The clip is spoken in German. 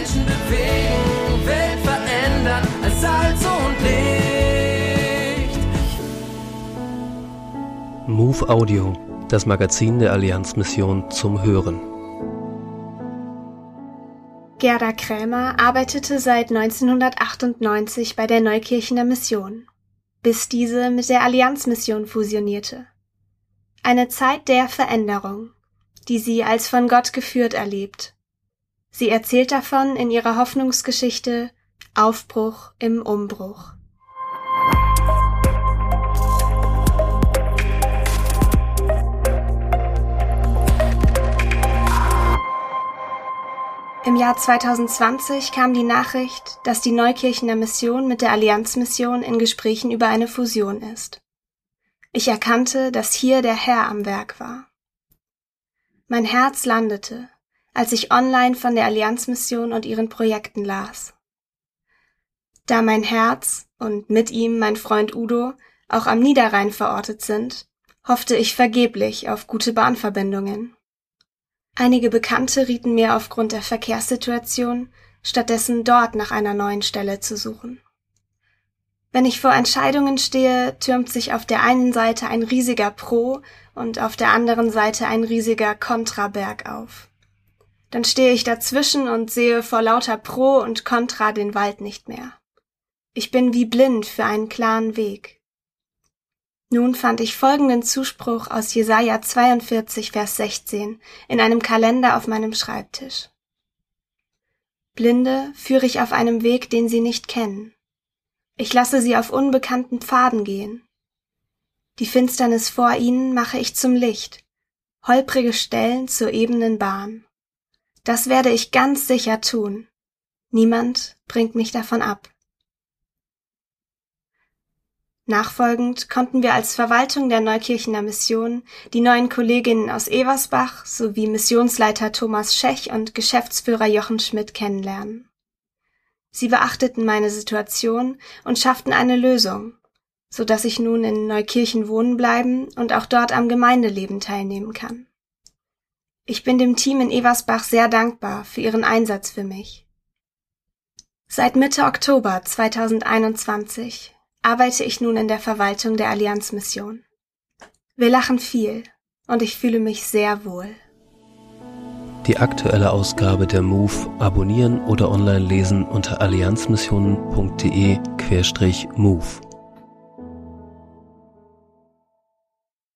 Menschen bewegen, Welt verändern als Salz und Licht. Move Audio, das Magazin der Allianzmission zum Hören. Gerda Krämer arbeitete seit 1998 bei der Neukirchener Mission, bis diese mit der Allianzmission fusionierte. Eine Zeit der Veränderung, die sie als von Gott geführt erlebt. Sie erzählt davon in ihrer Hoffnungsgeschichte Aufbruch im Umbruch. Im Jahr 2020 kam die Nachricht, dass die Neukirchener Mission mit der Allianzmission in Gesprächen über eine Fusion ist. Ich erkannte, dass hier der Herr am Werk war. Mein Herz landete, als ich online von der Allianzmission und ihren Projekten las. Da mein Herz und mit ihm mein Freund Udo auch am Niederrhein verortet sind, hoffte ich vergeblich auf gute Bahnverbindungen. Einige Bekannte rieten mir aufgrund der Verkehrssituation, stattdessen dort nach einer neuen Stelle zu suchen. Wenn ich vor Entscheidungen stehe, türmt sich auf der einen Seite ein riesiger Pro und auf der anderen Seite ein riesiger Kontraberg auf. Dann stehe ich dazwischen und sehe vor lauter Pro und Contra den Wald nicht mehr. Ich bin wie blind für einen klaren Weg. Nun fand ich folgenden Zuspruch aus Jesaja 42, Vers 16 in einem Kalender auf meinem Schreibtisch. Blinde führe ich auf einem Weg, den sie nicht kennen. Ich lasse sie auf unbekannten Pfaden gehen. Die Finsternis vor ihnen mache ich zum Licht, holprige Stellen zur ebenen Bahn. Das werde ich ganz sicher tun. Niemand bringt mich davon ab. Nachfolgend konnten wir als Verwaltung der Neukirchener Mission die neuen Kolleginnen aus Eversbach sowie Missionsleiter Thomas Schech und Geschäftsführer Jochen Schmidt kennenlernen. Sie beachteten meine Situation und schafften eine Lösung, so dass ich nun in Neukirchen wohnen bleiben und auch dort am Gemeindeleben teilnehmen kann. Ich bin dem Team in Eversbach sehr dankbar für ihren Einsatz für mich. Seit Mitte Oktober 2021 arbeite ich nun in der Verwaltung der Allianzmission. Wir lachen viel und ich fühle mich sehr wohl. Die aktuelle Ausgabe der MOVE abonnieren oder online lesen unter allianzmissionen.de-MOVE.